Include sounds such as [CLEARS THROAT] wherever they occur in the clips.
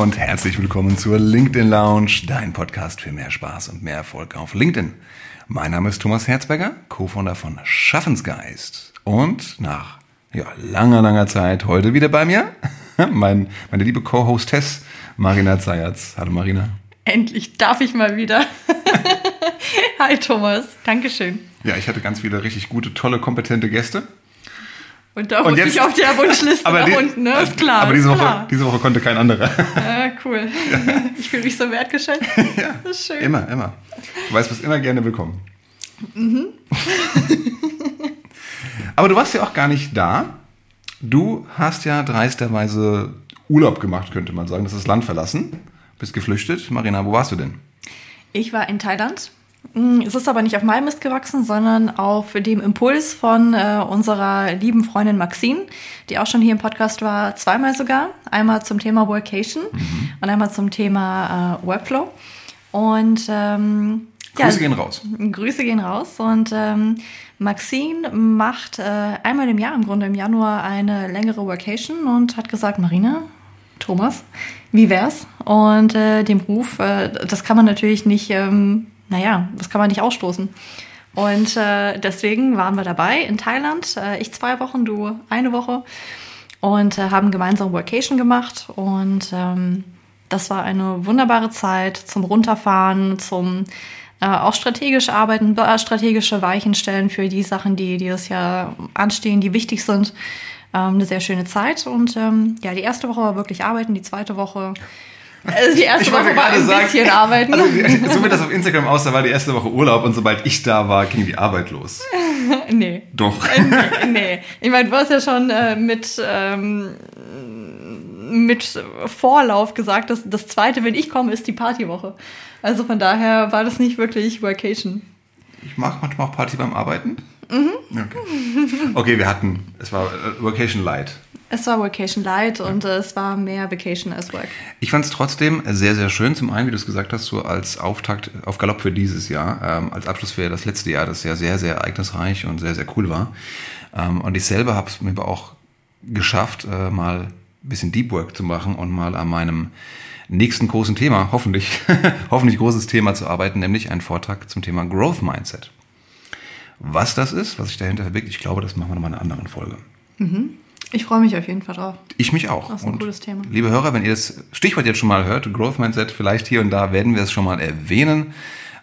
und herzlich willkommen zur LinkedIn Lounge, dein Podcast für mehr Spaß und mehr Erfolg auf LinkedIn. Mein Name ist Thomas Herzberger, Co-Founder von Schaffensgeist und nach ja, langer, langer Zeit heute wieder bei mir [LAUGHS] mein, meine liebe Co-Hostess Marina Zayatz. Hallo Marina. Endlich darf ich mal wieder. [LAUGHS] Hi Thomas, Dankeschön. Ja, ich hatte ganz viele richtig gute, tolle, kompetente Gäste. Und da muss ich auf der Wunschliste [LAUGHS] aber nach die, unten, ne? Ist klar. Aber diese, ist Woche, klar. diese Woche konnte kein anderer. Ja, [LAUGHS] cool. [LAUGHS] Ich fühle mich so wertgeschätzt. ja, Das ist schön. Immer, immer. Du weißt, du bist immer gerne willkommen. Mhm. aber du warst ja auch gar nicht da. Du hast ja dreisterweise Urlaub gemacht, könnte man sagen. Das ist das Land verlassen. Bist geflüchtet. Marina, wo warst du denn? Ich war in Thailand. Mm, Es ist aber nicht auf meinem Mist gewachsen, sondern auf dem Impuls von äh, unserer lieben Freundin Maxine, die auch schon hier im Podcast war, zweimal sogar. Einmal zum Thema Workation und einmal zum Thema äh, Workflow. Und ähm, Grüße gehen raus. Grüße gehen raus. Und ähm, Maxine macht äh, einmal im Jahr, im Grunde im Januar, eine längere Workation und hat gesagt, Marina, Thomas, wie wär's? Und äh, dem Ruf, äh, das kann man natürlich nicht, ähm, naja, das kann man nicht ausstoßen. Und äh, deswegen waren wir dabei in Thailand. Äh, ich zwei Wochen, du eine Woche. Und äh, haben gemeinsam Workation gemacht. Und ähm, das war eine wunderbare Zeit zum Runterfahren, zum äh, auch strategisch arbeiten, äh, strategische Weichen stellen für die Sachen, die dieses Jahr anstehen, die wichtig sind. Ähm, eine sehr schöne Zeit. Und ähm, ja, die erste Woche war wirklich arbeiten, die zweite Woche. Äh, die erste Ich Woche war ein sagen, bisschen arbeiten. Also, so wie das auf Instagram aussah, war die erste Woche Urlaub und sobald ich da war, ging die Arbeit los. [LAUGHS] nee. Doch. [LAUGHS] nee, nee. Ich meine, du hast ja schon äh, mit, ähm, mit Vorlauf gesagt, dass das zweite, wenn ich komme, ist die Partywoche. Also von daher war das nicht wirklich Workation. Ich mache manchmal auch Party beim Arbeiten. Mhm. Okay. okay, wir hatten, es war äh, Vocation Light. Es war Workation Light und äh, es war mehr Vacation as Work. Ich fand es trotzdem sehr, sehr schön. Zum einen, wie du es gesagt hast, so als Auftakt auf Galopp für dieses Jahr, ähm, als Abschluss für das letzte Jahr, das ja sehr, sehr ereignisreich und sehr, sehr cool war. Ähm, und ich selber habe es mir aber auch geschafft, äh, mal ein bisschen Deep Work zu machen und mal an meinem nächsten großen Thema, hoffentlich, [LAUGHS] hoffentlich großes Thema zu arbeiten, nämlich einen Vortrag zum Thema Growth Mindset. Was das ist, was sich dahinter verbirgt, ich glaube, das machen wir nochmal in einer anderen Folge. Ich freue mich auf jeden Fall drauf. Ich mich auch. Das ist ein cooles Thema. Liebe Hörer, wenn ihr das Stichwort jetzt schon mal hört, Growth Mindset, vielleicht hier und da werden wir es schon mal erwähnen.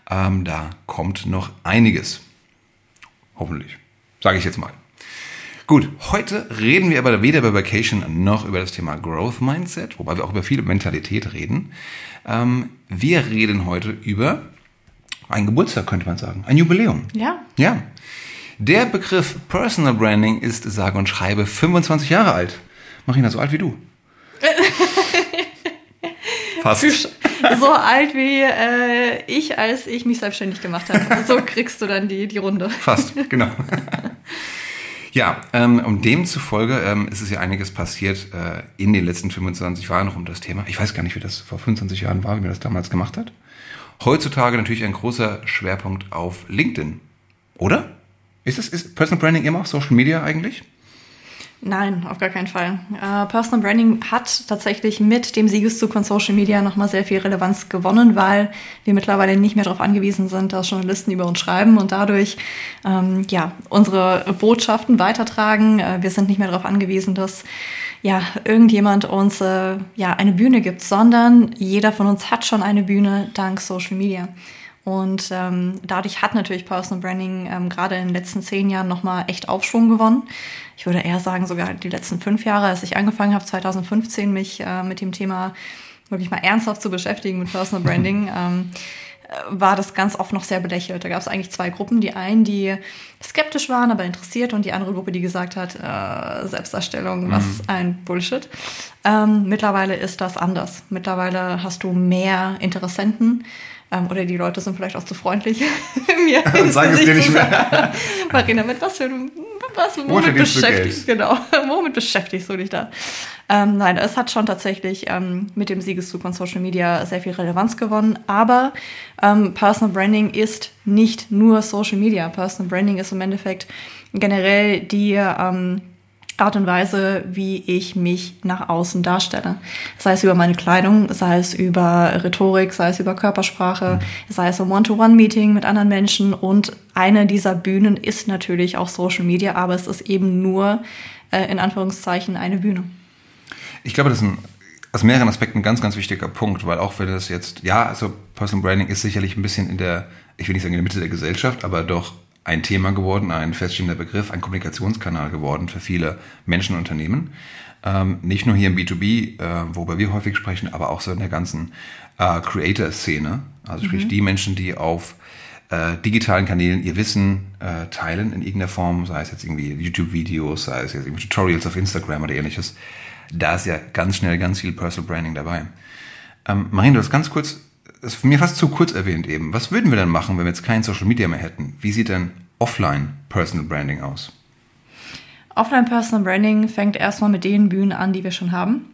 Ähm, da kommt noch einiges. Hoffentlich. Sage ich jetzt mal. Gut, heute reden wir aber weder über Vacation noch über das Thema Growth Mindset, wobei wir auch über viel Mentalität reden. Ähm, wir reden heute über ein Geburtstag, könnte man sagen. Ein Jubiläum. Ja, Ja. Der Begriff Personal Branding ist sage und schreibe 25 Jahre alt. Marina, so alt wie du. [LAUGHS] Fast. so alt wie äh, ich, als ich mich selbstständig gemacht habe. So kriegst du dann die, die Runde. Fast, genau. ja, ähm, um demzufolge ähm, ist es ja einiges passiert äh, in den letzten 25 Jahren noch um das Thema. Ich weiß gar nicht, wie das vor 25 Jahren war, wie man das damals gemacht hat. Heutzutage natürlich ein großer Schwerpunkt auf LinkedIn. Oder? Ist es ist Personal Branding immer auf Social Media eigentlich? Nein, auf gar keinen Fall. Äh, Personal Branding hat tatsächlich mit dem Siegeszug von Social Media nochmal sehr viel Relevanz gewonnen, weil wir mittlerweile nicht mehr darauf angewiesen sind, dass Journalisten über uns schreiben und dadurch ähm, ja unsere Botschaften weitertragen. Äh, wir sind nicht mehr darauf angewiesen, dass ja irgendjemand uns äh, ja eine Bühne gibt, sondern jeder von uns hat schon eine Bühne dank Social Media. Und ähm, dadurch hat natürlich Personal Branding ähm, gerade in den letzten zehn Jahren nochmal echt Aufschwung gewonnen. Ich würde eher sagen, sogar die letzten fünf Jahre, als ich angefangen habe, 2015, mich äh, mit dem Thema wirklich mal ernsthaft zu beschäftigen mit Personal Branding, [LAUGHS] ähm, äh, war das ganz oft noch sehr belächelt. Da gab es eigentlich zwei Gruppen. Die einen, die skeptisch waren, aber interessiert und die andere Gruppe, die gesagt hat, äh, Selbstdarstellung, was ein Bullshit. Ähm, mittlerweile ist das anders. Mittlerweile hast du mehr Interessenten. Ähm, oder die Leute sind vielleicht auch zu freundlich, [LAUGHS] mir Und sagen es dir nicht mehr. [LAUGHS] Marina, mit was für einem, was, womit beschäftigst, genau, [LAUGHS] womit beschäftigst du dich da? Ähm, nein, es hat schon tatsächlich ähm, mit dem Siegeszug von Social Media sehr viel Relevanz gewonnen, aber ähm, Personal Branding ist nicht nur Social Media. Personal Branding ist im Endeffekt generell die, ähm, Art und Weise, wie ich mich nach außen darstelle. Sei es über meine Kleidung, sei es über Rhetorik, sei es über Körpersprache, sei es im One-to-One-Meeting mit anderen Menschen. Und eine dieser Bühnen ist natürlich auch Social Media, aber es ist eben nur äh, in Anführungszeichen eine Bühne. Ich glaube, das ist ein, aus mehreren Aspekten ein ganz, ganz wichtiger Punkt, weil auch wenn das jetzt, ja, also Personal Branding ist sicherlich ein bisschen in der, ich will nicht sagen in der Mitte der Gesellschaft, aber doch ein Thema geworden, ein feststehender Begriff, ein Kommunikationskanal geworden für viele Menschen und Unternehmen. Ähm, nicht nur hier im B2B, äh, worüber wir häufig sprechen, aber auch so in der ganzen äh, Creator-Szene. Also sprich mhm. die Menschen, die auf äh, digitalen Kanälen ihr Wissen äh, teilen in irgendeiner Form, sei es jetzt irgendwie YouTube-Videos, sei es jetzt irgendwie Tutorials auf Instagram oder ähnliches. Da ist ja ganz schnell ganz viel Personal Branding dabei. Ähm, Marien, du hast ganz kurz das ist mir fast zu kurz erwähnt eben. Was würden wir denn machen, wenn wir jetzt kein Social Media mehr hätten? Wie sieht denn offline Personal Branding aus? Offline Personal Branding fängt erstmal mit den Bühnen an, die wir schon haben.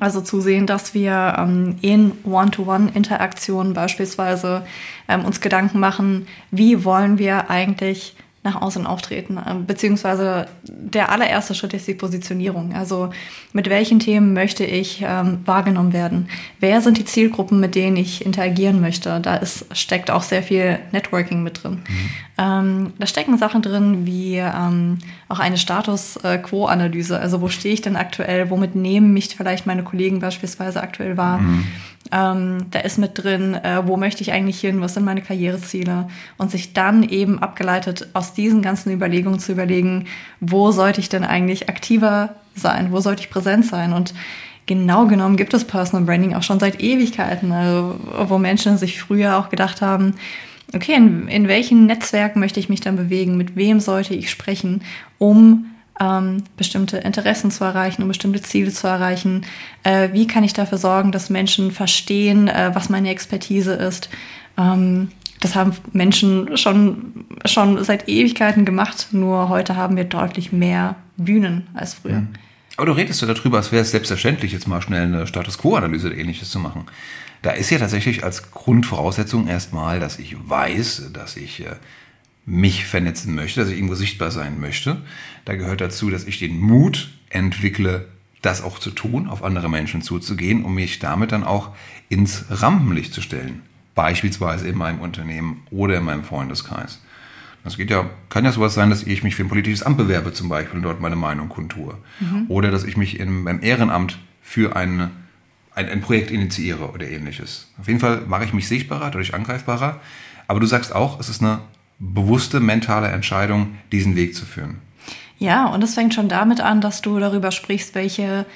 Also zu sehen, dass wir ähm, in One-to-One-Interaktionen beispielsweise ähm, uns Gedanken machen, wie wollen wir eigentlich nach außen auftreten. Ähm, beziehungsweise der allererste Schritt ist die Positionierung. Also mit welchen Themen möchte ich ähm, wahrgenommen werden? Wer sind die Zielgruppen, mit denen ich interagieren möchte? Da ist, steckt auch sehr viel Networking mit drin. Mhm. Ähm, da stecken Sachen drin wie ähm, auch eine Status-Quo-Analyse. Also wo stehe ich denn aktuell? Womit nehmen mich vielleicht meine Kollegen beispielsweise aktuell wahr? Mhm. Ähm, da ist mit drin, äh, wo möchte ich eigentlich hin, was sind meine Karriereziele? Und sich dann eben abgeleitet aus diesen ganzen Überlegungen zu überlegen, wo sollte ich denn eigentlich aktiver sein, wo sollte ich präsent sein? Und genau genommen gibt es Personal Branding auch schon seit Ewigkeiten, also, wo Menschen sich früher auch gedacht haben, okay, in, in welchen Netzwerken möchte ich mich dann bewegen, mit wem sollte ich sprechen, um ähm, bestimmte Interessen zu erreichen, um bestimmte Ziele zu erreichen. Äh, wie kann ich dafür sorgen, dass Menschen verstehen, äh, was meine Expertise ist? Ähm, das haben Menschen schon, schon seit Ewigkeiten gemacht, nur heute haben wir deutlich mehr Bühnen als früher. Mhm. Aber du redest ja darüber, als wäre es selbstverständlich, jetzt mal schnell eine Status Quo-Analyse oder ähnliches zu machen. Da ist ja tatsächlich als Grundvoraussetzung erstmal, dass ich weiß, dass ich äh, mich vernetzen möchte, dass ich irgendwo sichtbar sein möchte. Da gehört dazu, dass ich den Mut entwickle, das auch zu tun, auf andere Menschen zuzugehen, um mich damit dann auch ins Rampenlicht zu stellen. Beispielsweise in meinem Unternehmen oder in meinem Freundeskreis. Das geht ja, kann ja sowas sein, dass ich mich für ein politisches Amt bewerbe zum Beispiel und dort meine Meinung kundtue. Mhm. Oder dass ich mich in, beim Ehrenamt für ein, ein, ein Projekt initiiere oder ähnliches. Auf jeden Fall mache ich mich sichtbarer, dadurch angreifbarer. Aber du sagst auch, es ist eine bewusste mentale Entscheidung, diesen Weg zu führen. Ja, und es fängt schon damit an, dass du darüber sprichst, welche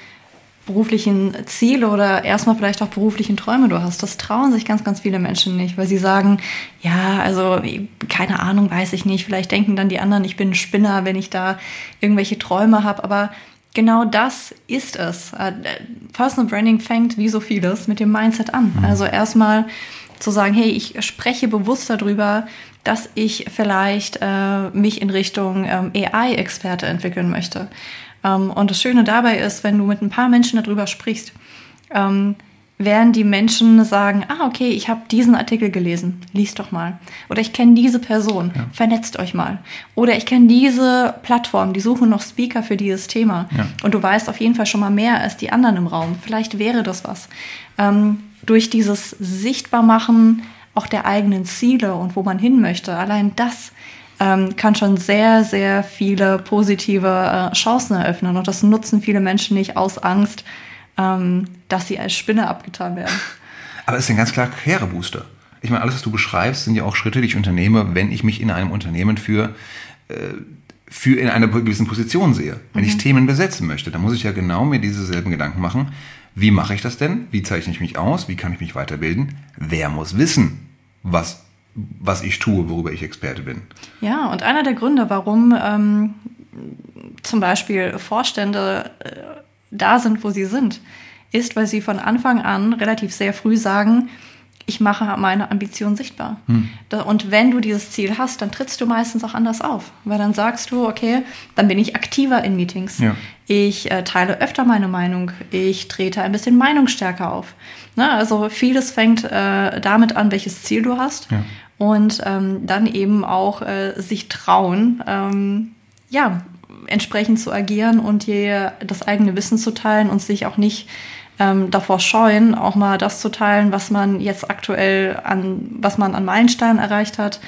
beruflichen Ziele oder erstmal vielleicht auch beruflichen Träume du hast. Das trauen sich ganz, ganz viele Menschen nicht, weil sie sagen, ja, also keine Ahnung, weiß ich nicht. Vielleicht denken dann die anderen, ich bin ein Spinner, wenn ich da irgendwelche Träume habe. Aber genau das ist es. Äh, Personal Branding fängt wie so vieles mit dem Mindset an. Mhm. Also erstmal zu sagen, hey, ich spreche bewusst darüber, dass ich vielleicht äh, mich in Richtung ähm, AI-Experte entwickeln möchte. Ähm, und das Schöne dabei ist, wenn du mit ein paar Menschen darüber sprichst, ähm, werden die Menschen sagen, ah, okay, ich habe diesen Artikel gelesen, liest doch mal. Oder ich kenne diese Person, ja. vernetzt euch mal. Oder ich kenne diese Plattform, die suchen noch Speaker für dieses Thema. Ja. Und du weißt auf jeden Fall schon mal mehr als die anderen im Raum. Vielleicht wäre das was. Ähm, durch dieses Sichtbarmachen auch der eigenen Ziele und wo man hin möchte. Allein das ähm, kann schon sehr, sehr viele positive äh, Chancen eröffnen. Und das nutzen viele Menschen nicht aus Angst, ähm, dass sie als Spinne abgetan werden. [LAUGHS] Aber es ist ein ganz klar Karrierebooster. Ich meine, alles, was du beschreibst, sind ja auch Schritte, die ich unternehme, wenn ich mich in einem Unternehmen für, äh, für in einer gewissen Position sehe. Wenn mhm. ich Themen besetzen möchte, dann muss ich ja genau mir diese selben Gedanken machen. Wie mache ich das denn? Wie zeichne ich mich aus? Wie kann ich mich weiterbilden? Wer muss wissen, was, was ich tue, worüber ich Experte bin? Ja, und einer der Gründe, warum ähm, zum Beispiel Vorstände äh, da sind, wo sie sind, ist, weil sie von Anfang an relativ sehr früh sagen, ich mache meine Ambition sichtbar. Hm. Und wenn du dieses Ziel hast, dann trittst du meistens auch anders auf. Weil dann sagst du, okay, dann bin ich aktiver in Meetings. Ja. Ich äh, teile öfter meine Meinung. Ich trete ein bisschen meinungsstärker auf. Ne? Also vieles fängt äh, damit an, welches Ziel du hast. Ja. Und ähm, dann eben auch äh, sich trauen, ähm, ja, entsprechend zu agieren und hier das eigene Wissen zu teilen und sich auch nicht ähm, davor scheuen, auch mal das zu teilen, was man jetzt aktuell an, was man an Meilensteinen erreicht hat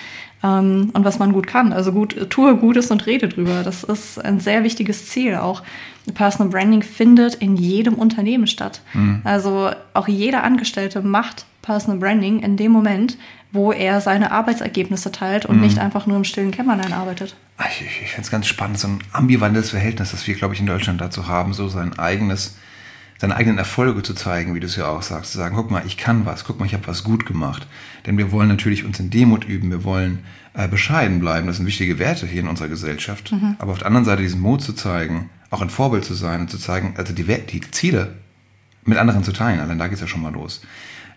ähm, und was man gut kann. Also gut, tue Gutes und rede drüber. Das ist ein sehr wichtiges Ziel. Auch Personal Branding findet in jedem Unternehmen statt. Mhm. Also auch jeder Angestellte macht Personal Branding in dem Moment, wo er seine Arbeitsergebnisse teilt und mhm. nicht einfach nur im stillen Kämmerlein arbeitet. Ich, ich, ich finde es ganz spannend, so ein ambivalentes Verhältnis, das wir, glaube ich, in Deutschland dazu haben, so sein eigenes seine eigenen Erfolge zu zeigen, wie du es ja auch sagst, zu sagen, guck mal, ich kann was, guck mal, ich habe was gut gemacht. Denn wir wollen natürlich uns in Demut üben, wir wollen äh, bescheiden bleiben, das sind wichtige Werte hier in unserer Gesellschaft. Mhm. Aber auf der anderen Seite diesen Mut zu zeigen, auch ein Vorbild zu sein und zu zeigen, also die, die Ziele mit anderen zu teilen, allein da geht's ja schon mal los.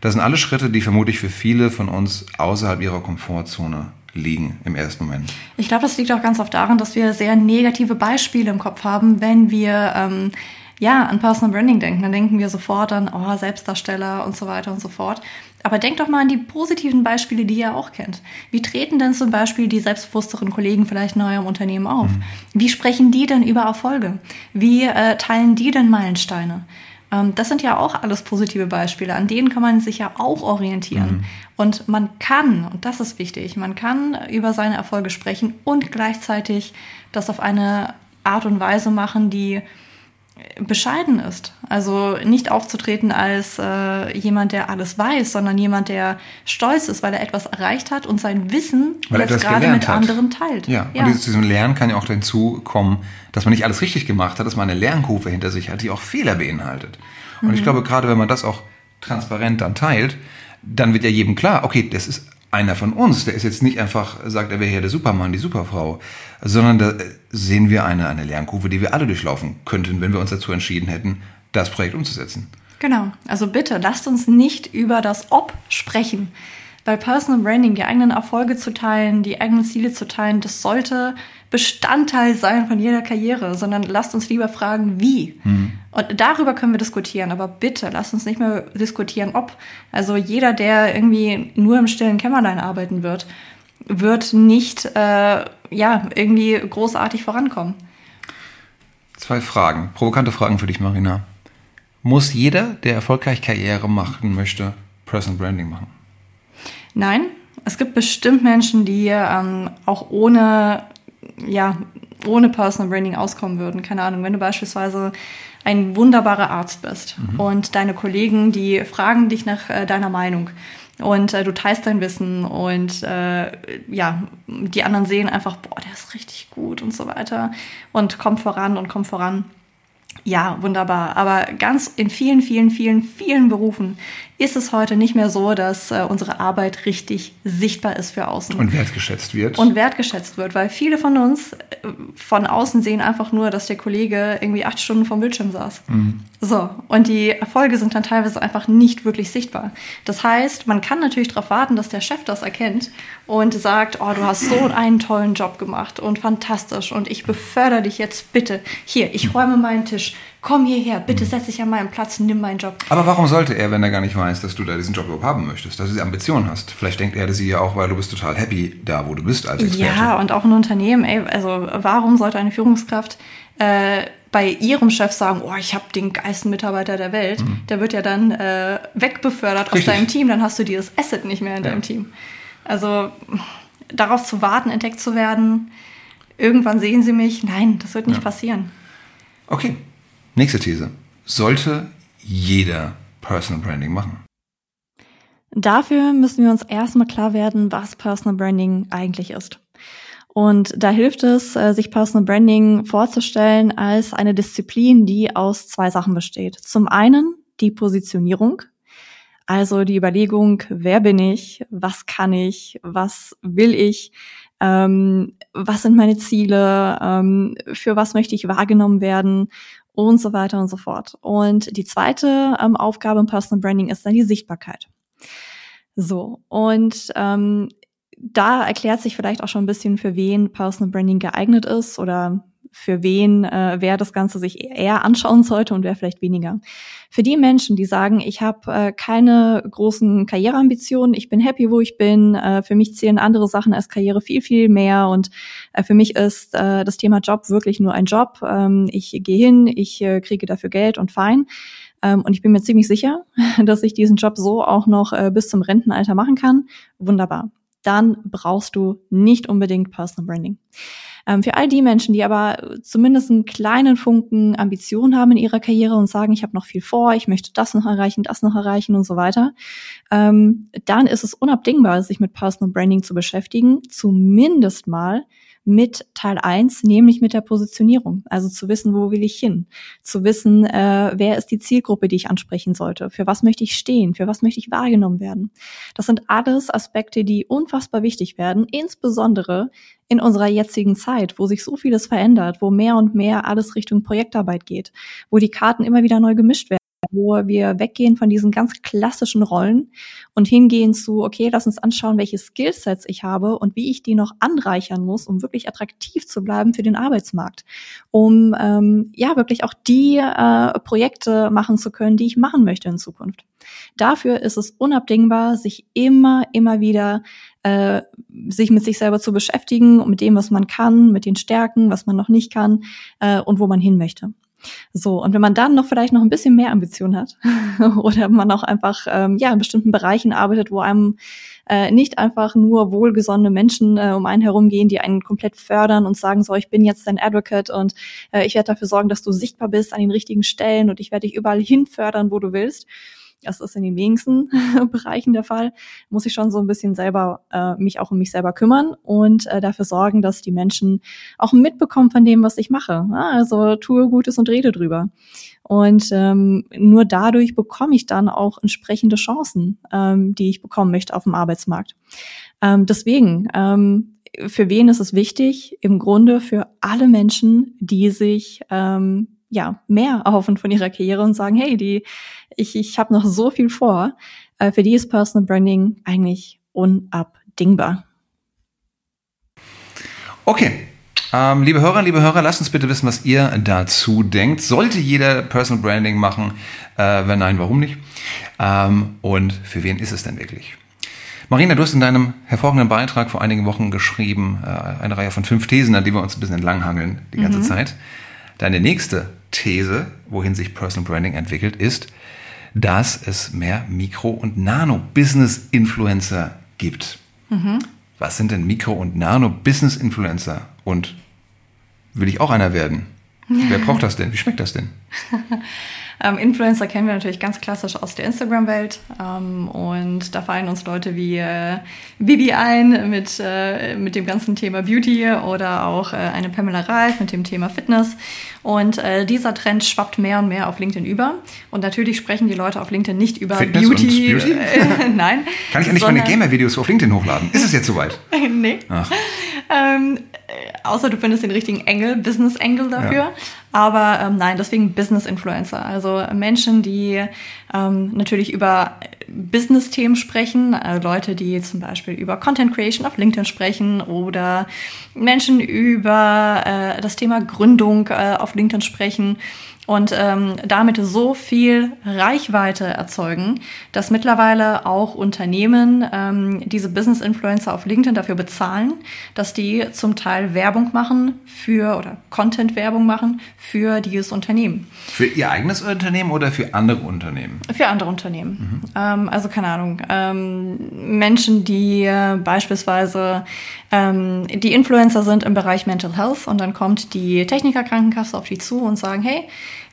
Das sind alle Schritte, die vermutlich für viele von uns außerhalb ihrer Komfortzone liegen im ersten Moment. Ich glaube, das liegt auch ganz oft daran, dass wir sehr negative Beispiele im Kopf haben, wenn wir ähm, ja, an Personal Branding denken, dann denken wir sofort an oh, Selbstdarsteller und so weiter und so fort. Aber denkt doch mal an die positiven Beispiele, die ihr auch kennt. Wie treten denn zum Beispiel die selbstbewussteren Kollegen vielleicht in eurem Unternehmen auf? Mhm. Wie sprechen die denn über Erfolge? Wie äh, teilen die denn Meilensteine? Ähm, das sind ja auch alles positive Beispiele, an denen kann man sich ja auch orientieren. Mhm. Und man kann, und das ist wichtig, man kann über seine Erfolge sprechen und gleichzeitig das auf eine Art und Weise machen, die bescheiden ist. Also nicht aufzutreten als äh, jemand, der alles weiß, sondern jemand, der stolz ist, weil er etwas erreicht hat und sein Wissen weil jetzt gerade mit hat. anderen teilt. Ja, ja. und dieses, diesem Lernen kann ja auch dazu kommen, dass man nicht alles richtig gemacht hat, dass man eine Lernkurve hinter sich hat, die auch Fehler beinhaltet. Und mhm. ich glaube, gerade wenn man das auch transparent dann teilt, dann wird ja jedem klar, okay, das ist einer von uns, der ist jetzt nicht einfach, sagt, er wäre hier der Supermann, die Superfrau, sondern da sehen wir eine, eine Lernkurve, die wir alle durchlaufen könnten, wenn wir uns dazu entschieden hätten, das Projekt umzusetzen. Genau. Also bitte lasst uns nicht über das Ob sprechen. Bei Personal Branding die eigenen Erfolge zu teilen, die eigenen Ziele zu teilen, das sollte Bestandteil sein von jeder Karriere, sondern lasst uns lieber fragen, wie. Mhm. Und darüber können wir diskutieren, aber bitte lasst uns nicht mehr diskutieren, ob. Also jeder, der irgendwie nur im stillen Kämmerlein arbeiten wird, wird nicht äh, ja irgendwie großartig vorankommen. Zwei Fragen, provokante Fragen für dich, Marina. Muss jeder, der erfolgreich Karriere machen möchte, Personal Branding machen? Nein, es gibt bestimmt Menschen, die ähm, auch ohne, ja, ohne Personal Branding auskommen würden. Keine Ahnung, wenn du beispielsweise ein wunderbarer Arzt bist mhm. und deine Kollegen, die fragen dich nach äh, deiner Meinung und äh, du teilst dein Wissen und äh, ja, die anderen sehen einfach, boah, der ist richtig gut und so weiter und kommt voran und kommt voran. Ja, wunderbar. Aber ganz in vielen, vielen, vielen, vielen Berufen ist es heute nicht mehr so, dass äh, unsere Arbeit richtig sichtbar ist für außen. Und wertgeschätzt wird. Und wertgeschätzt wird, weil viele von uns äh, von außen sehen einfach nur, dass der Kollege irgendwie acht Stunden vom Bildschirm saß. Mhm. So, und die Erfolge sind dann teilweise einfach nicht wirklich sichtbar. Das heißt, man kann natürlich darauf warten, dass der Chef das erkennt und sagt, oh, du hast so einen tollen Job gemacht und fantastisch und ich befördere dich jetzt bitte. Hier, ich räume meinen Tisch. Komm hierher, bitte setz dich an meinen Platz und nimm meinen Job. Aber warum sollte er, wenn er gar nicht weiß, dass du da diesen Job überhaupt haben möchtest, dass du die Ambition hast? Vielleicht denkt er sie ja auch, weil du bist total happy da, wo du bist als Experte. Ja, und auch ein Unternehmen, ey, also warum sollte eine Führungskraft äh, bei ihrem Chef sagen, oh, ich habe den geilsten Mitarbeiter der Welt, mhm. der wird ja dann äh, wegbefördert Richtig. aus deinem Team, dann hast du dieses Asset nicht mehr in ja. deinem Team. Also darauf zu warten, entdeckt zu werden, irgendwann sehen sie mich, nein, das wird nicht ja. passieren. Okay, nächste These. Sollte jeder Personal Branding machen? Dafür müssen wir uns erstmal klar werden, was Personal Branding eigentlich ist. Und da hilft es, äh, sich Personal Branding vorzustellen als eine Disziplin, die aus zwei Sachen besteht. Zum einen die Positionierung, also die Überlegung, wer bin ich, was kann ich, was will ich, ähm, was sind meine Ziele, ähm, für was möchte ich wahrgenommen werden und so weiter und so fort. Und die zweite ähm, Aufgabe im Personal Branding ist dann die Sichtbarkeit. So, und ähm, da erklärt sich vielleicht auch schon ein bisschen, für wen Personal Branding geeignet ist oder für wen, äh, wer das Ganze sich eher anschauen sollte und wer vielleicht weniger. Für die Menschen, die sagen, ich habe äh, keine großen Karriereambitionen, ich bin happy, wo ich bin, äh, für mich zählen andere Sachen als Karriere viel, viel mehr und äh, für mich ist äh, das Thema Job wirklich nur ein Job. Ähm, ich gehe hin, ich äh, kriege dafür Geld und fein. Ähm, und ich bin mir ziemlich sicher, [LAUGHS] dass ich diesen Job so auch noch äh, bis zum Rentenalter machen kann. Wunderbar. Dann brauchst du nicht unbedingt Personal Branding. Ähm, für all die Menschen, die aber zumindest einen kleinen Funken Ambition haben in ihrer Karriere und sagen, ich habe noch viel vor, ich möchte das noch erreichen, das noch erreichen und so weiter, ähm, dann ist es unabdingbar, sich mit Personal Branding zu beschäftigen, zumindest mal mit Teil 1, nämlich mit der Positionierung. Also zu wissen, wo will ich hin? Zu wissen, äh, wer ist die Zielgruppe, die ich ansprechen sollte? Für was möchte ich stehen? Für was möchte ich wahrgenommen werden? Das sind alles Aspekte, die unfassbar wichtig werden, insbesondere in unserer jetzigen Zeit, wo sich so vieles verändert, wo mehr und mehr alles Richtung Projektarbeit geht, wo die Karten immer wieder neu gemischt werden wo wir weggehen von diesen ganz klassischen Rollen und hingehen zu, okay, lass uns anschauen, welche Skillsets ich habe und wie ich die noch anreichern muss, um wirklich attraktiv zu bleiben für den Arbeitsmarkt, um ähm, ja wirklich auch die äh, Projekte machen zu können, die ich machen möchte in Zukunft. Dafür ist es unabdingbar, sich immer, immer wieder äh, sich mit sich selber zu beschäftigen und mit dem, was man kann, mit den Stärken, was man noch nicht kann äh, und wo man hin möchte. So, und wenn man dann noch vielleicht noch ein bisschen mehr Ambition hat [LAUGHS] oder man auch einfach ähm, ja in bestimmten Bereichen arbeitet, wo einem äh, nicht einfach nur wohlgesonnene Menschen äh, um einen herumgehen, die einen komplett fördern und sagen, so, ich bin jetzt dein Advocate und äh, ich werde dafür sorgen, dass du sichtbar bist an den richtigen Stellen und ich werde dich überall hin fördern, wo du willst das ist in den wenigsten [LAUGHS] Bereichen der Fall, muss ich schon so ein bisschen selber äh, mich auch um mich selber kümmern und äh, dafür sorgen, dass die Menschen auch mitbekommen von dem, was ich mache. Ja, also tue Gutes und rede drüber. Und ähm, nur dadurch bekomme ich dann auch entsprechende Chancen, ähm, die ich bekommen möchte auf dem Arbeitsmarkt. Ähm, deswegen, ähm, für wen ist es wichtig? Im Grunde für alle Menschen, die sich ähm, ja mehr erhoffen von ihrer Karriere und sagen, hey, die ich, ich habe noch so viel vor. Äh, für die ist Personal Branding eigentlich unabdingbar. Okay. Ähm, liebe Hörer, liebe Hörer, lasst uns bitte wissen, was ihr dazu denkt. Sollte jeder Personal Branding machen? Äh, wenn nein, warum nicht? Ähm, und für wen ist es denn wirklich? Marina, du hast in deinem hervorragenden Beitrag vor einigen Wochen geschrieben, äh, eine Reihe von fünf Thesen, an die wir uns ein bisschen entlanghangeln die ganze mhm. Zeit. Deine nächste These, wohin sich Personal Branding entwickelt, ist, dass es mehr Mikro- und Nano-Business-Influencer gibt. Mhm. Was sind denn Mikro- und Nano-Business-Influencer? Und will ich auch einer werden? Wer braucht das denn? Wie schmeckt das denn? [LAUGHS] Ähm, Influencer kennen wir natürlich ganz klassisch aus der Instagram-Welt. Ähm, und da fallen uns Leute wie äh, Bibi ein mit, äh, mit dem ganzen Thema Beauty oder auch äh, eine Pamela Reif mit dem Thema Fitness. Und äh, dieser Trend schwappt mehr und mehr auf LinkedIn über. Und natürlich sprechen die Leute auf LinkedIn nicht über Fitness Beauty. Beauty? [LAUGHS] Nein. Kann ich endlich meine Gamer-Videos auf LinkedIn hochladen? Ist es jetzt soweit? [LAUGHS] nee. Ach. Ähm, außer du findest den richtigen Engel, Business Angle dafür. Ja. Aber ähm, nein, deswegen Business Influencer. Also Menschen, die ähm, natürlich über Business-Themen sprechen, also Leute, die zum Beispiel über Content Creation auf LinkedIn sprechen oder Menschen über äh, das Thema Gründung äh, auf LinkedIn sprechen und ähm, damit so viel Reichweite erzeugen, dass mittlerweile auch Unternehmen ähm, diese Business Influencer auf LinkedIn dafür bezahlen, dass die zum Teil Werbung machen für oder Content Werbung machen für dieses Unternehmen. Für ihr eigenes Unternehmen oder für andere Unternehmen? Für andere Unternehmen. Mhm. Ähm, also keine Ahnung, ähm, Menschen, die äh, beispielsweise ähm, die Influencer sind im Bereich Mental Health und dann kommt die Technikerkrankenkasse auf die zu und sagen, hey,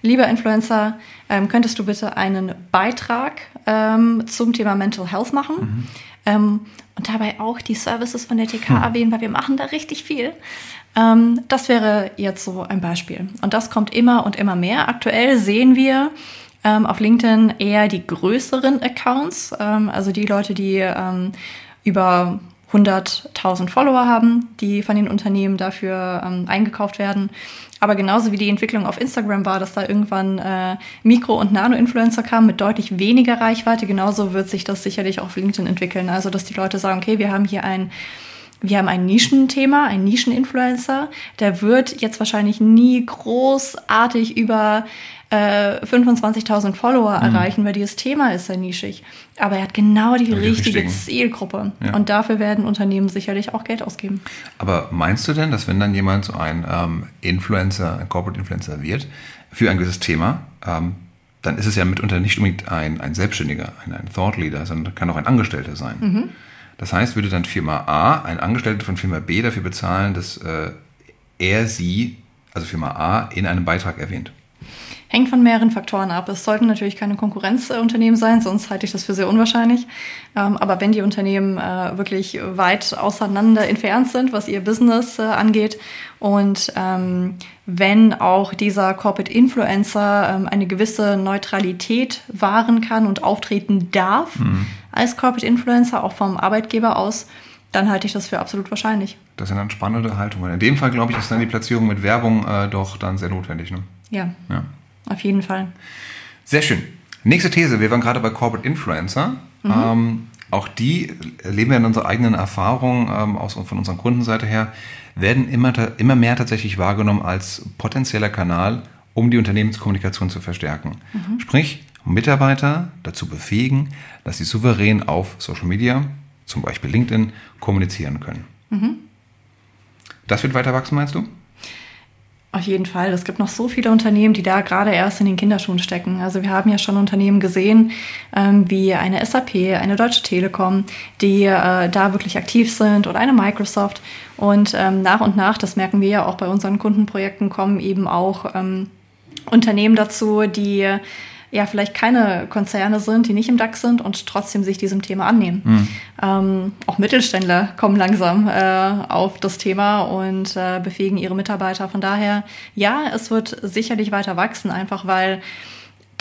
lieber Influencer, ähm, könntest du bitte einen Beitrag ähm, zum Thema Mental Health machen? Mhm. Ähm, und dabei auch die Services von der TK hm. erwähnen, weil wir machen da richtig viel. Ähm, das wäre jetzt so ein Beispiel. Und das kommt immer und immer mehr. Aktuell sehen wir ähm, auf LinkedIn eher die größeren Accounts, also die Leute, die über 100.000 Follower haben, die von den Unternehmen dafür ähm, eingekauft werden. Aber genauso wie die Entwicklung auf Instagram war, dass da irgendwann äh, Mikro- und Nano-Influencer kamen mit deutlich weniger Reichweite, genauso wird sich das sicherlich auch auf LinkedIn entwickeln. Also dass die Leute sagen, okay, wir haben hier ein wir haben ein Nischenthema, ein Nischeninfluencer, der wird jetzt wahrscheinlich nie großartig über äh, 25.000 Follower mhm. erreichen, weil dieses Thema ist sehr nischig. Aber er hat genau die, die richtige Zielgruppe. Ja. Und dafür werden Unternehmen sicherlich auch Geld ausgeben. Aber meinst du denn, dass wenn dann jemand so ein ähm, Influencer, ein Corporate Influencer wird, für ein gewisses Thema, ähm, dann ist es ja mitunter nicht unbedingt ein, ein Selbstständiger, ein, ein Thought Leader, sondern kann auch ein Angestellter sein. Mhm. Das heißt, würde dann Firma A, ein Angestellter von Firma B dafür bezahlen, dass äh, er sie, also Firma A, in einem Beitrag erwähnt? Hängt von mehreren Faktoren ab. Es sollten natürlich keine Konkurrenzunternehmen sein, sonst halte ich das für sehr unwahrscheinlich. Ähm, aber wenn die Unternehmen äh, wirklich weit auseinander entfernt sind, was ihr Business äh, angeht und ähm, wenn auch dieser Corporate Influencer ähm, eine gewisse Neutralität wahren kann und auftreten darf mhm. als Corporate Influencer, auch vom Arbeitgeber aus, dann halte ich das für absolut wahrscheinlich. Das sind dann spannende Haltungen. In dem Fall, glaube ich, ist dann die Platzierung mit Werbung äh, doch dann sehr notwendig. Ne? Ja. ja. Auf jeden Fall. Sehr schön. Nächste These. Wir waren gerade bei Corporate Influencer. Mhm. Ähm, auch die leben wir in unserer eigenen Erfahrung ähm, aus, von unserer Kundenseite her, werden immer, immer mehr tatsächlich wahrgenommen als potenzieller Kanal, um die Unternehmenskommunikation zu verstärken. Mhm. Sprich, Mitarbeiter dazu befähigen, dass sie souverän auf Social Media, zum Beispiel LinkedIn, kommunizieren können. Mhm. Das wird weiter wachsen, meinst du? Auf jeden Fall. Es gibt noch so viele Unternehmen, die da gerade erst in den Kinderschuhen stecken. Also wir haben ja schon Unternehmen gesehen, ähm, wie eine SAP, eine Deutsche Telekom, die äh, da wirklich aktiv sind oder eine Microsoft. Und ähm, nach und nach, das merken wir ja auch bei unseren Kundenprojekten, kommen eben auch ähm, Unternehmen dazu, die ja vielleicht keine Konzerne sind, die nicht im DAX sind und trotzdem sich diesem Thema annehmen. Mhm. Ähm, auch Mittelständler kommen langsam äh, auf das Thema und äh, befähigen ihre Mitarbeiter. Von daher, ja, es wird sicherlich weiter wachsen, einfach weil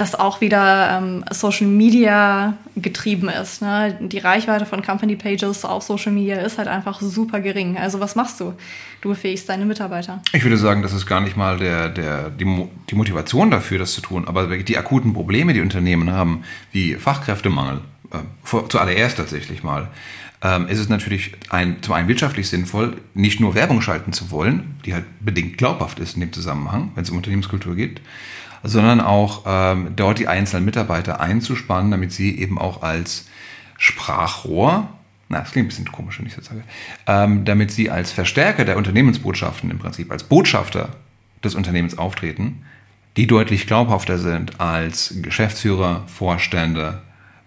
das auch wieder ähm, Social Media getrieben ist. Ne? Die Reichweite von Company Pages auf Social Media ist halt einfach super gering. Also was machst du? Du befähigst deine Mitarbeiter. Ich würde sagen, das ist gar nicht mal der, der, die, die Motivation dafür, das zu tun. Aber die akuten Probleme, die Unternehmen haben, wie Fachkräftemangel, äh, vor, zuallererst tatsächlich mal, ähm, ist es natürlich ein, zum einen wirtschaftlich sinnvoll, nicht nur Werbung schalten zu wollen, die halt bedingt glaubhaft ist in dem Zusammenhang, wenn es um Unternehmenskultur geht, sondern auch ähm, dort die einzelnen Mitarbeiter einzuspannen, damit sie eben auch als Sprachrohr, na, das klingt ein bisschen komisch, wenn ich das sage, ähm, damit sie als Verstärker der Unternehmensbotschaften im Prinzip, als Botschafter des Unternehmens auftreten, die deutlich glaubhafter sind als Geschäftsführer, Vorstände,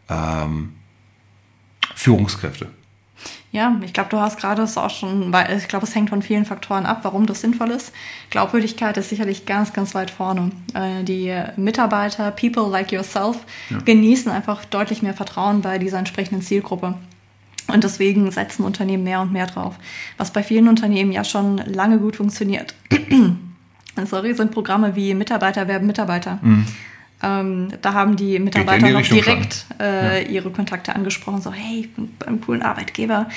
ähm, Führungskräfte. Ja, ich glaube, du hast gerade es auch schon, weil ich glaube, es hängt von vielen Faktoren ab, warum das sinnvoll ist. Glaubwürdigkeit ist sicherlich ganz, ganz weit vorne. Äh, die Mitarbeiter, people like yourself, ja. genießen einfach deutlich mehr Vertrauen bei dieser entsprechenden Zielgruppe. Und deswegen setzen Unternehmen mehr und mehr drauf. Was bei vielen Unternehmen ja schon lange gut funktioniert. [CLEARS THROAT] Sorry, sind Programme wie Mitarbeiter werben Mitarbeiter. Mhm. Ähm, da haben die Mitarbeiter die noch direkt äh, ja. ihre Kontakte angesprochen, so hey, ich bin beim coolen Arbeitgeber.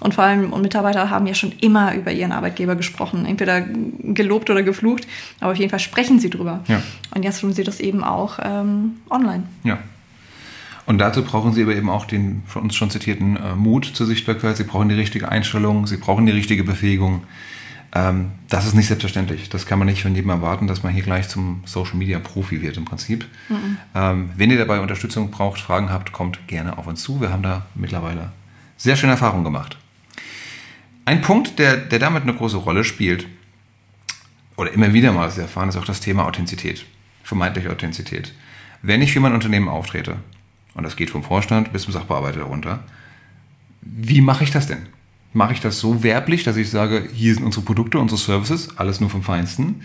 Und vor allem, und Mitarbeiter haben ja schon immer über ihren Arbeitgeber gesprochen, entweder gelobt oder geflucht, aber auf jeden Fall sprechen sie drüber. Ja. Und jetzt tun sie das eben auch ähm, online. Ja. Und dazu brauchen Sie aber eben auch den von uns schon zitierten äh, Mut zur Sichtbarkeit. Sie brauchen die richtige Einstellung, Sie brauchen die richtige Befähigung. Ähm, das ist nicht selbstverständlich. Das kann man nicht von jedem erwarten, dass man hier gleich zum Social Media Profi wird im Prinzip. Mhm. Ähm, wenn ihr dabei Unterstützung braucht, Fragen habt, kommt gerne auf uns zu. Wir haben da mittlerweile sehr schöne Erfahrungen gemacht. Ein Punkt, der, der damit eine große Rolle spielt, oder immer wieder mal sehr erfahren, ist auch das Thema Authentizität. Vermeintliche Authentizität. Wenn ich für mein Unternehmen auftrete, und das geht vom Vorstand bis zum Sachbearbeiter runter, wie mache ich das denn? Mache ich das so werblich, dass ich sage, hier sind unsere Produkte, unsere Services, alles nur vom Feinsten.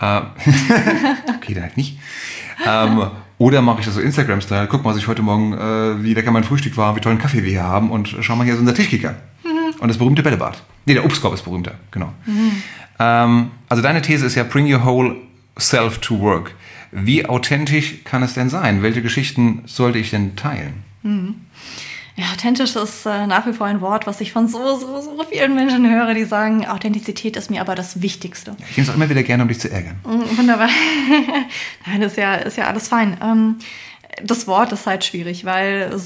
Äh, [LAUGHS] okay, da halt nicht. Ähm, oder mache ich das so Instagram-Style, guck mal, was ich heute Morgen, äh, wie lecker mein Frühstück war, wie tollen Kaffee wir hier haben und schau mal, hier ist unser Tischkicker. Mhm. Und das berühmte Bällebad. Nee, der Obstkorb ist berühmter, genau. Mhm. Ähm, also deine These ist ja, bring your whole self to work. Wie authentisch kann es denn sein? Welche Geschichten sollte ich denn teilen? Mhm. Ja, authentisch ist äh, nach wie vor ein Wort, was ich von so, so, so vielen Menschen höre, die sagen, Authentizität ist mir aber das Wichtigste. Ich nehme es auch immer wieder gerne, um dich zu ärgern. Mm, wunderbar. [LAUGHS] Nein, ist ja, ist ja alles fein. Ähm, das Wort ist halt schwierig, weil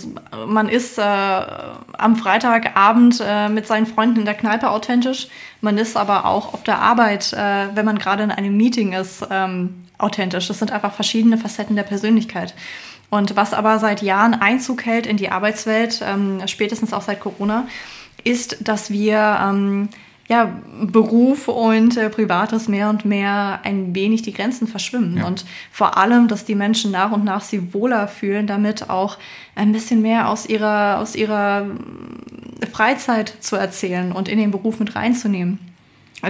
man ist äh, am Freitagabend äh, mit seinen Freunden in der Kneipe authentisch. Man ist aber auch auf der Arbeit, äh, wenn man gerade in einem Meeting ist, ähm, authentisch. Das sind einfach verschiedene Facetten der Persönlichkeit. Und was aber seit Jahren Einzug hält in die Arbeitswelt, ähm, spätestens auch seit Corona, ist, dass wir ähm, ja, Beruf und äh, Privates mehr und mehr ein wenig die Grenzen verschwimmen. Ja. Und vor allem, dass die Menschen nach und nach sich wohler fühlen, damit auch ein bisschen mehr aus ihrer, aus ihrer Freizeit zu erzählen und in den Beruf mit reinzunehmen.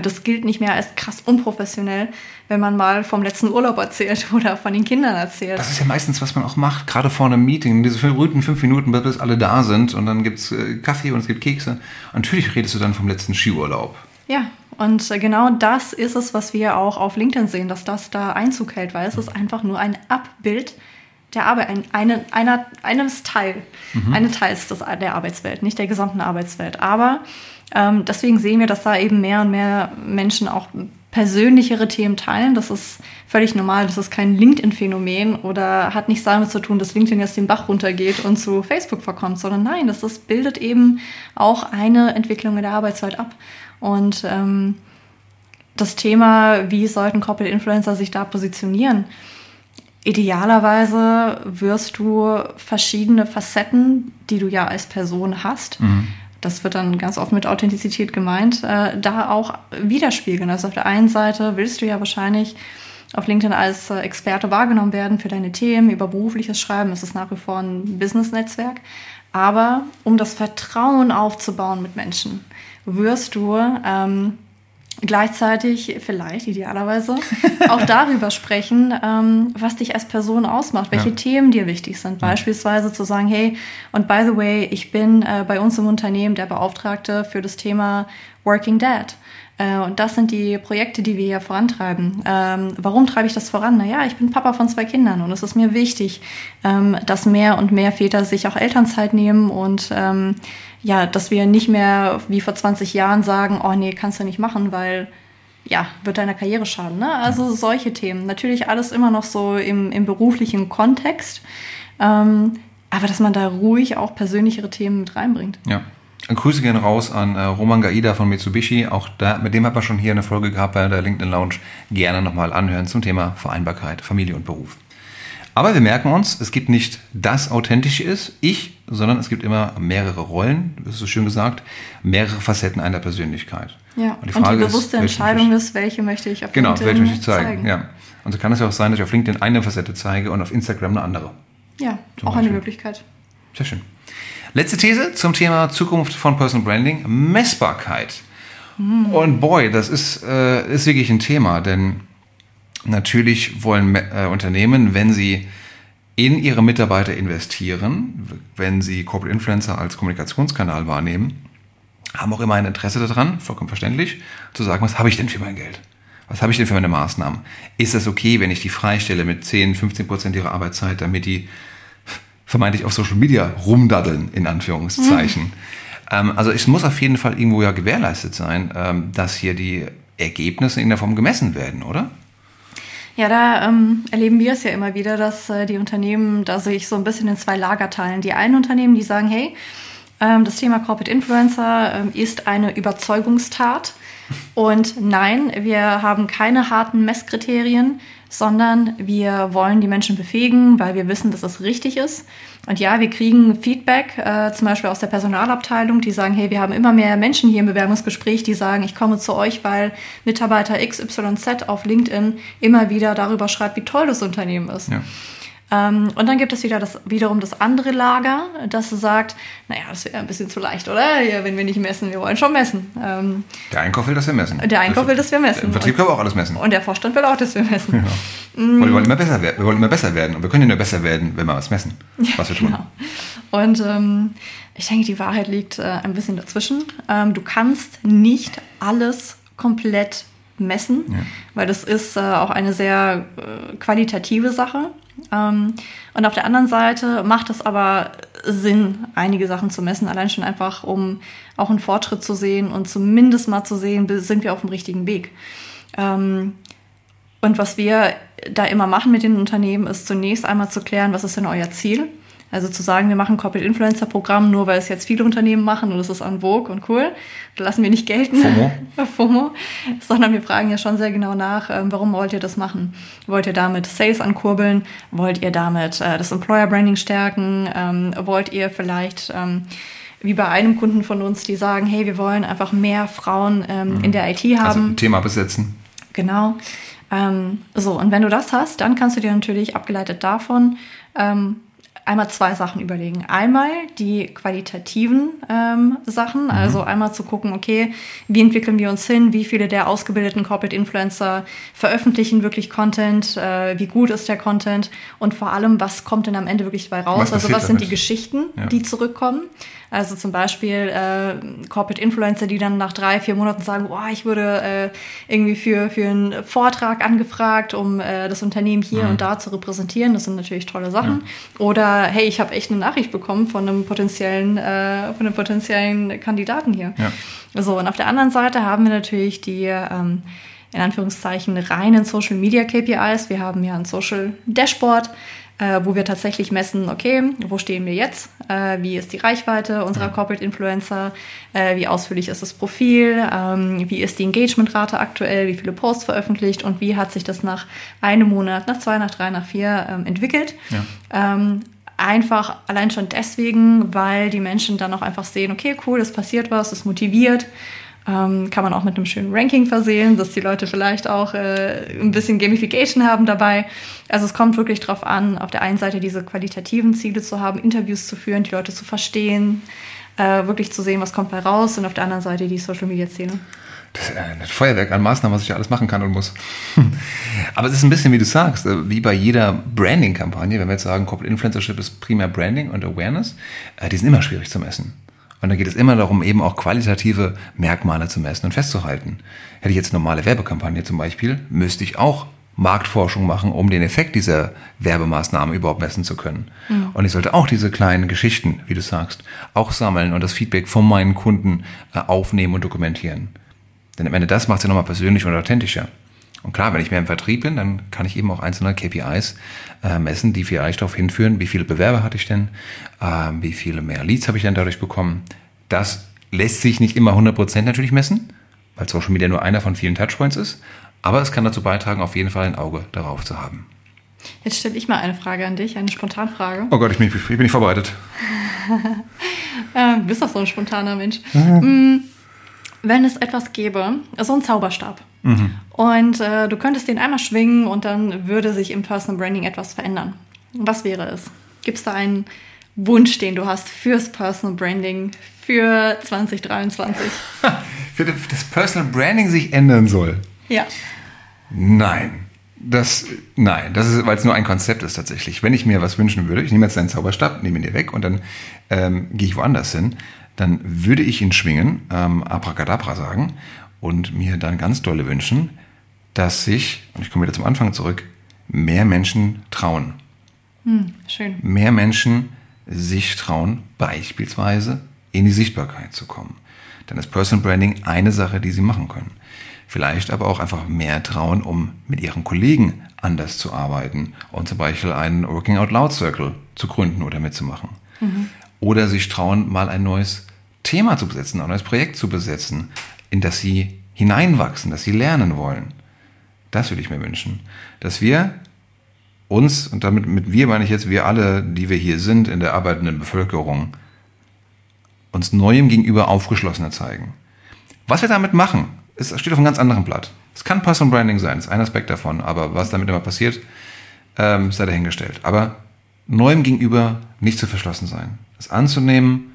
Das gilt nicht mehr als krass unprofessionell, wenn man mal vom letzten Urlaub erzählt [LAUGHS] oder von den Kindern erzählt. Das ist ja meistens, was man auch macht, gerade vor einem Meeting. Diese berühmten fünf Minuten, bis alle da sind und dann gibt es äh, Kaffee und es gibt Kekse. Und natürlich redest du dann vom letzten Skiurlaub. Ja, und äh, genau das ist es, was wir auch auf LinkedIn sehen, dass das da Einzug hält, weil es ist einfach nur ein Abbild der Arbeit, ein, eine, einer, eines Teil, mhm. eine Teils des, der Arbeitswelt, nicht der gesamten Arbeitswelt. Aber ähm, deswegen sehen wir, dass da eben mehr und mehr Menschen auch persönlichere Themen teilen. Das ist völlig normal. Das ist kein LinkedIn-Phänomen oder hat nichts damit zu tun, dass LinkedIn jetzt den Bach runtergeht und zu Facebook verkommt, sondern nein, das ist, bildet eben auch eine Entwicklung in der Arbeitswelt ab. Und ähm, das Thema, wie sollten Corporate Influencer sich da positionieren? Idealerweise wirst du verschiedene Facetten, die du ja als Person hast, mhm das wird dann ganz oft mit Authentizität gemeint, äh, da auch widerspiegeln. Also auf der einen Seite willst du ja wahrscheinlich auf LinkedIn als äh, Experte wahrgenommen werden für deine Themen, über berufliches Schreiben. Es ist nach wie vor ein Business-Netzwerk. Aber um das Vertrauen aufzubauen mit Menschen, wirst du ähm, gleichzeitig vielleicht idealerweise [LAUGHS] auch darüber sprechen, ähm, was dich als Person ausmacht, welche ja. Themen dir wichtig sind. Beispielsweise zu sagen, hey, und by the way, ich bin äh, bei uns im Unternehmen der Beauftragte für das Thema Working Dad. Äh, und das sind die Projekte, die wir hier vorantreiben. Ähm, warum treibe ich das voran? Naja, ich bin Papa von zwei Kindern und es ist mir wichtig, ähm, dass mehr und mehr Väter sich auch Elternzeit nehmen und ähm, ja, dass wir nicht mehr wie vor 20 Jahren sagen, oh nee, kannst du nicht machen, weil ja, wird deiner Karriere schaden. Ne? Also solche Themen. Natürlich alles immer noch so im, im beruflichen Kontext. Ähm, aber dass man da ruhig auch persönlichere Themen mit reinbringt. Ja. Grüße gehen raus an äh, Roman Gaida von Mitsubishi. Auch da, mit dem hat man schon hier eine Folge gehabt bei der LinkedIn Lounge. Gerne nochmal anhören zum Thema Vereinbarkeit, Familie und Beruf. Aber wir merken uns, es gibt nicht das Authentische ist, ich, sondern es gibt immer mehrere Rollen, das ist so schön gesagt, mehrere Facetten einer Persönlichkeit. Ja, und die, Frage und die bewusste ist, Entscheidung ist, welche möchte ich auf genau, LinkedIn welche möchte ich zeigen. zeigen. Ja. Und so kann es ja auch sein, dass ich auf LinkedIn eine Facette zeige und auf Instagram eine andere. Ja, Zum auch Beispiel. eine Möglichkeit. Sehr schön. Letzte These zum Thema Zukunft von Personal Branding, Messbarkeit. Mhm. Und boy, das ist, äh, ist wirklich ein Thema, denn Natürlich wollen äh, Unternehmen, wenn sie in ihre Mitarbeiter investieren, wenn sie Corporate Influencer als Kommunikationskanal wahrnehmen, haben auch immer ein Interesse daran, vollkommen verständlich, zu sagen, was habe ich denn für mein Geld? Was habe ich denn für meine Maßnahmen? Ist das okay, wenn ich die freistelle mit 10, 15 Prozent ihrer Arbeitszeit, damit die vermeintlich auf Social Media rumdaddeln, in Anführungszeichen? Mhm. Ähm, also es muss auf jeden Fall irgendwo ja gewährleistet sein, ähm, dass hier die Ergebnisse in der Form gemessen werden, oder? Ja, da ähm, erleben wir es ja immer wieder, dass äh, die Unternehmen da sich so ein bisschen in zwei Lager teilen. Die einen Unternehmen, die sagen, hey, ähm, das Thema Corporate Influencer ähm, ist eine Überzeugungstat. Und nein, wir haben keine harten Messkriterien, sondern wir wollen die Menschen befähigen, weil wir wissen, dass es richtig ist. Und ja, wir kriegen Feedback, äh, zum Beispiel aus der Personalabteilung, die sagen, hey, wir haben immer mehr Menschen hier im Bewerbungsgespräch, die sagen, ich komme zu euch, weil Mitarbeiter XYZ auf LinkedIn immer wieder darüber schreibt, wie toll das Unternehmen ist. Ja. Ähm, und dann gibt es wieder das, wiederum das andere Lager, das sagt, naja, das wäre ein bisschen zu leicht, oder? Ja, wenn wir nicht messen, wir wollen schon messen. Ähm, der Einkauf will, dass wir messen. Der Einkauf will, dass wir messen. Der Vertrieb kann auch alles messen. Und der Vorstand will auch, dass wir messen. Ja. Mm. Wir, wollen immer besser werden. wir wollen immer besser werden. Und wir können ja nur besser werden, wenn wir was messen, was wir tun. Genau. Und ähm, ich denke, die Wahrheit liegt äh, ein bisschen dazwischen. Ähm, du kannst nicht alles komplett messen, ja. weil das ist äh, auch eine sehr äh, qualitative Sache. Ähm, und auf der anderen Seite macht es aber Sinn, einige Sachen zu messen, allein schon einfach, um auch einen Fortschritt zu sehen und zumindest mal zu sehen, sind wir auf dem richtigen Weg. Ähm, und was wir da immer machen mit den Unternehmen, ist zunächst einmal zu klären, was ist denn euer Ziel? Also zu sagen, wir machen Corporate Influencer Programm, nur weil es jetzt viele Unternehmen machen und es ist an vogue und cool, da lassen wir nicht gelten. FOMO. [LAUGHS] FOMO. Sondern wir fragen ja schon sehr genau nach, ähm, warum wollt ihr das machen? Wollt ihr damit Sales ankurbeln? Wollt ihr damit äh, das Employer Branding stärken? Ähm, wollt ihr vielleicht ähm, wie bei einem Kunden von uns, die sagen, hey, wir wollen einfach mehr Frauen mhm. in der IT haben. Also ein Thema besetzen. Genau. So, und wenn du das hast, dann kannst du dir natürlich abgeleitet davon einmal zwei Sachen überlegen. Einmal die qualitativen ähm, Sachen, mhm. also einmal zu gucken, okay, wie entwickeln wir uns hin, wie viele der ausgebildeten Corporate Influencer veröffentlichen wirklich Content, äh, wie gut ist der Content und vor allem, was kommt denn am Ende wirklich dabei raus? Was also was sind damit? die Geschichten, ja. die zurückkommen? Also zum Beispiel äh, Corporate Influencer, die dann nach drei, vier Monaten sagen, boah, ich wurde äh, irgendwie für, für einen Vortrag angefragt, um äh, das Unternehmen hier mhm. und da zu repräsentieren. Das sind natürlich tolle Sachen. Ja. Oder hey, ich habe echt eine Nachricht bekommen von einem potenziellen, äh, von einem potenziellen Kandidaten hier. Ja. So, und auf der anderen Seite haben wir natürlich die ähm, in Anführungszeichen reinen Social Media KPIs. Wir haben ja ein Social Dashboard äh, wo wir tatsächlich messen, okay, wo stehen wir jetzt, äh, wie ist die Reichweite unserer Corporate Influencer, äh, wie ausführlich ist das Profil, ähm, wie ist die Engagementrate aktuell, wie viele Posts veröffentlicht und wie hat sich das nach einem Monat, nach zwei, nach drei, nach vier ähm, entwickelt. Ja. Ähm, einfach allein schon deswegen, weil die Menschen dann auch einfach sehen, okay, cool, es passiert was, es motiviert. Ähm, kann man auch mit einem schönen Ranking versehen, dass die Leute vielleicht auch äh, ein bisschen Gamification haben dabei. Also es kommt wirklich darauf an, auf der einen Seite diese qualitativen Ziele zu haben, Interviews zu führen, die Leute zu verstehen, äh, wirklich zu sehen, was kommt bei raus und auf der anderen Seite die Social-Media-Szene. Das ist ein Feuerwerk an Maßnahmen, was ich alles machen kann und muss. [LAUGHS] Aber es ist ein bisschen, wie du sagst, äh, wie bei jeder Branding-Kampagne, wenn wir jetzt sagen, Corporate Influencership ist primär Branding und Awareness, äh, die sind immer schwierig zu messen. Und da geht es immer darum, eben auch qualitative Merkmale zu messen und festzuhalten. Hätte ich jetzt normale Werbekampagne zum Beispiel, müsste ich auch Marktforschung machen, um den Effekt dieser Werbemaßnahmen überhaupt messen zu können. Mhm. Und ich sollte auch diese kleinen Geschichten, wie du sagst, auch sammeln und das Feedback von meinen Kunden äh, aufnehmen und dokumentieren. Denn am Ende das macht es ja nochmal persönlich und authentischer. Und klar, wenn ich mehr im Vertrieb bin, dann kann ich eben auch einzelne KPIs äh, messen, die vielleicht darauf hinführen, wie viele Bewerber hatte ich denn, äh, wie viele mehr Leads habe ich denn dadurch bekommen. Das lässt sich nicht immer 100% natürlich messen, weil Social Media nur einer von vielen Touchpoints ist, aber es kann dazu beitragen, auf jeden Fall ein Auge darauf zu haben. Jetzt stelle ich mal eine Frage an dich, eine Spontanfrage. Oh Gott, ich bin, ich bin nicht vorbereitet. [LAUGHS] äh, du bist doch so ein spontaner Mensch. Mhm. Wenn es etwas gäbe, so ein Zauberstab, Mhm. Und äh, du könntest den einmal schwingen und dann würde sich im Personal Branding etwas verändern. Was wäre es? Gibt es da einen Wunsch, den du hast fürs Personal Branding für 2023? [LAUGHS] für das Personal Branding sich ändern soll? Ja. Nein. Das, nein, das ist, weil es nur ein Konzept ist tatsächlich. Wenn ich mir was wünschen würde, ich nehme jetzt deinen Zauberstab, nehme ihn dir weg und dann ähm, gehe ich woanders hin, dann würde ich ihn schwingen, ähm, Abracadabra sagen und mir dann ganz dolle wünschen, dass sich, und ich komme wieder zum Anfang zurück, mehr Menschen trauen. Hm, schön. Mehr Menschen sich trauen, beispielsweise in die Sichtbarkeit zu kommen. Dann ist Personal Branding eine Sache, die sie machen können. Vielleicht aber auch einfach mehr trauen, um mit ihren Kollegen anders zu arbeiten und zum Beispiel einen Working Out Loud Circle zu gründen oder mitzumachen. Mhm. Oder sich trauen, mal ein neues Thema zu besetzen, ein neues Projekt zu besetzen, in das sie hineinwachsen, dass sie lernen wollen. Das würde ich mir wünschen. Dass wir uns, und damit mit wir meine ich jetzt wir alle, die wir hier sind in der arbeitenden Bevölkerung, uns Neuem gegenüber aufgeschlossener zeigen. Was wir damit machen, ist, steht auf einem ganz anderen Blatt. Es kann Personal Branding sein, ist ein Aspekt davon, aber was damit immer passiert, ähm, sei dahingestellt. Aber Neuem gegenüber nicht zu verschlossen sein. Es anzunehmen,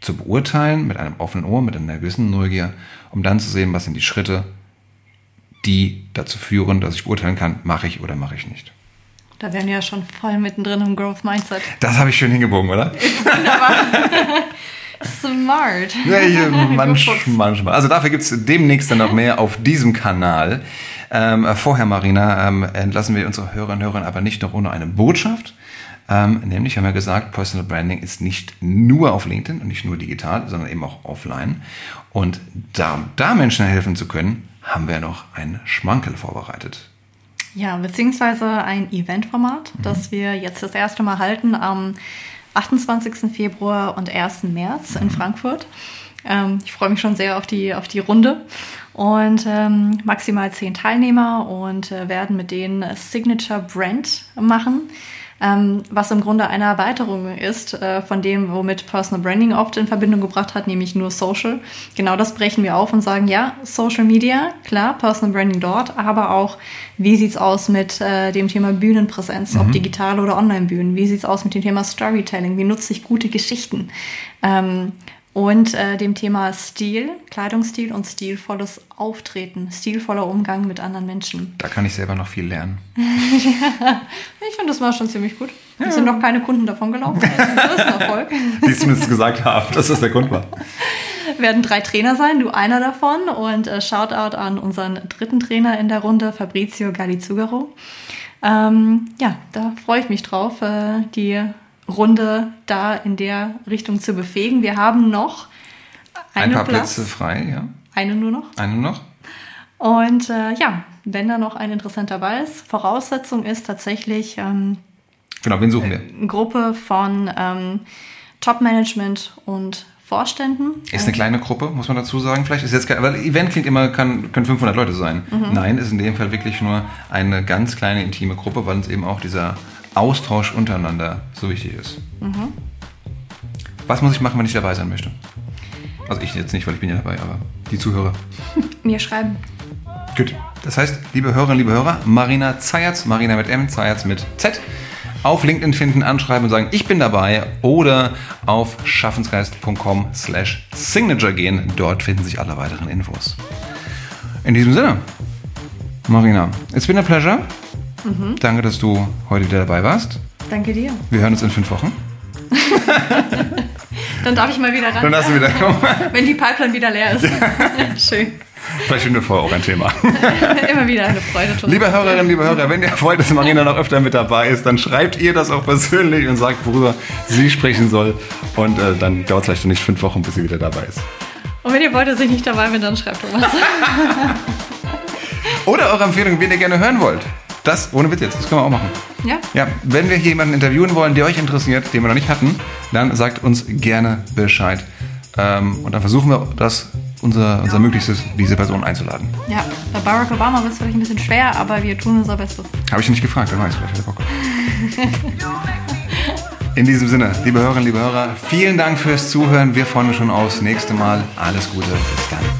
zu beurteilen mit einem offenen Ohr, mit einer gewissen Neugier, um dann zu sehen, was sind die Schritte, die dazu führen, dass ich beurteilen kann, mache ich oder mache ich nicht. Da wären wir ja schon voll mittendrin im Growth Mindset. Das habe ich schön hingebogen, oder? [LAUGHS] Smart. Ja, [LAUGHS] manch, manchmal. Also dafür gibt es demnächst dann noch mehr auf diesem Kanal. Ähm, vorher, Marina, ähm, entlassen wir unsere Hörerinnen und Hörer aber nicht noch ohne eine Botschaft. Ähm, nämlich haben wir gesagt, Personal Branding ist nicht nur auf LinkedIn und nicht nur digital, sondern eben auch offline. Und da, da Menschen helfen zu können, haben wir noch ein Schmankel vorbereitet. Ja, beziehungsweise ein Eventformat, mhm. das wir jetzt das erste Mal halten am 28. Februar und 1. März in Frankfurt. Ähm, ich freue mich schon sehr auf die, auf die Runde und ähm, maximal zehn Teilnehmer und äh, werden mit denen Signature Brand machen ähm, was im Grunde eine Erweiterung ist äh, von dem, womit Personal Branding oft in Verbindung gebracht hat, nämlich nur Social. Genau das brechen wir auf und sagen, ja, Social Media, klar, Personal Branding dort, aber auch, wie sieht's aus mit äh, dem Thema Bühnenpräsenz, mhm. ob digital oder Online-Bühnen? Wie sieht's aus mit dem Thema Storytelling? Wie nutze ich gute Geschichten? Ähm, und äh, dem Thema Stil, Kleidungsstil und stilvolles Auftreten, stilvoller Umgang mit anderen Menschen. Da kann ich selber noch viel lernen. [LAUGHS] ja, ich finde, das war schon ziemlich gut. Ja. Es sind noch keine Kunden davon gelaufen. Das ist ein Erfolg. [LAUGHS] Die zumindest gesagt haben, dass das der Grund war. [LAUGHS] Werden drei Trainer sein, du einer davon. Und äh, Shoutout an unseren dritten Trainer in der Runde, Fabrizio Galizugaro. Ähm, ja, da freue ich mich drauf, äh, die Runde da in der Richtung zu befähigen. Wir haben noch ein paar Platz. Plätze frei, ja. Eine nur noch. Eine nur noch. Und äh, ja, wenn da noch ein interessanter dabei ist, Voraussetzung ist tatsächlich. Ähm, genau, wen suchen wir? Eine Gruppe von ähm, Top-Management und Vorständen. Ist eine kleine Gruppe, muss man dazu sagen. Vielleicht ist jetzt, weil Event klingt immer, kann, können 500 Leute sein. Mhm. Nein, ist in dem Fall wirklich nur eine ganz kleine intime Gruppe, weil uns eben auch dieser Austausch untereinander so wichtig ist. Mhm. Was muss ich machen, wenn ich dabei sein möchte? Also ich jetzt nicht, weil ich bin ja dabei, aber die Zuhörer. [LAUGHS] Mir schreiben. Gut. Das heißt, liebe Hörerinnen, liebe Hörer, Marina Zayatz, Marina mit M, Zayatz mit Z, auf LinkedIn finden, anschreiben und sagen, ich bin dabei oder auf schaffensgeist.com slash signature gehen. Dort finden sich alle weiteren Infos. In diesem Sinne, Marina, it's been a pleasure. Mhm. Danke, dass du heute wieder dabei warst. Danke dir. Wir hören uns in fünf Wochen. [LAUGHS] Dann darf ich mal wieder ran. Dann darfst du wieder kommen. [LAUGHS] Wenn die Pipeline wieder leer ist. [LAUGHS] Schön. Vielleicht finden wir vorher auch ein Thema. Immer wieder eine Freude. Tun. Liebe Hörerinnen, liebe Hörer, wenn ihr wollt, dass Marina noch öfter mit dabei ist, dann schreibt ihr das auch persönlich und sagt, worüber sie sprechen soll. Und äh, dann dauert es vielleicht nicht fünf Wochen, bis sie wieder dabei ist. Und wenn ihr wollt, dass ich nicht dabei bin, dann schreibt Thomas. Oder eure Empfehlung, wen ihr gerne hören wollt. Das, ohne Witz jetzt, das können wir auch machen. Ja? Ja, wenn wir hier jemanden interviewen wollen, der euch interessiert, den wir noch nicht hatten, dann sagt uns gerne Bescheid. Ähm, und dann versuchen wir das, unser, unser Möglichstes, diese Person einzuladen. Ja, bei Barack Obama wird es vielleicht ein bisschen schwer, aber wir tun unser Bestes. Habe ich nicht gefragt, wer weiß, vielleicht hat er Bock. In diesem Sinne, liebe Hörerinnen, liebe Hörer, vielen Dank fürs Zuhören. Wir freuen uns schon aufs nächste Mal. Alles Gute, bis dann.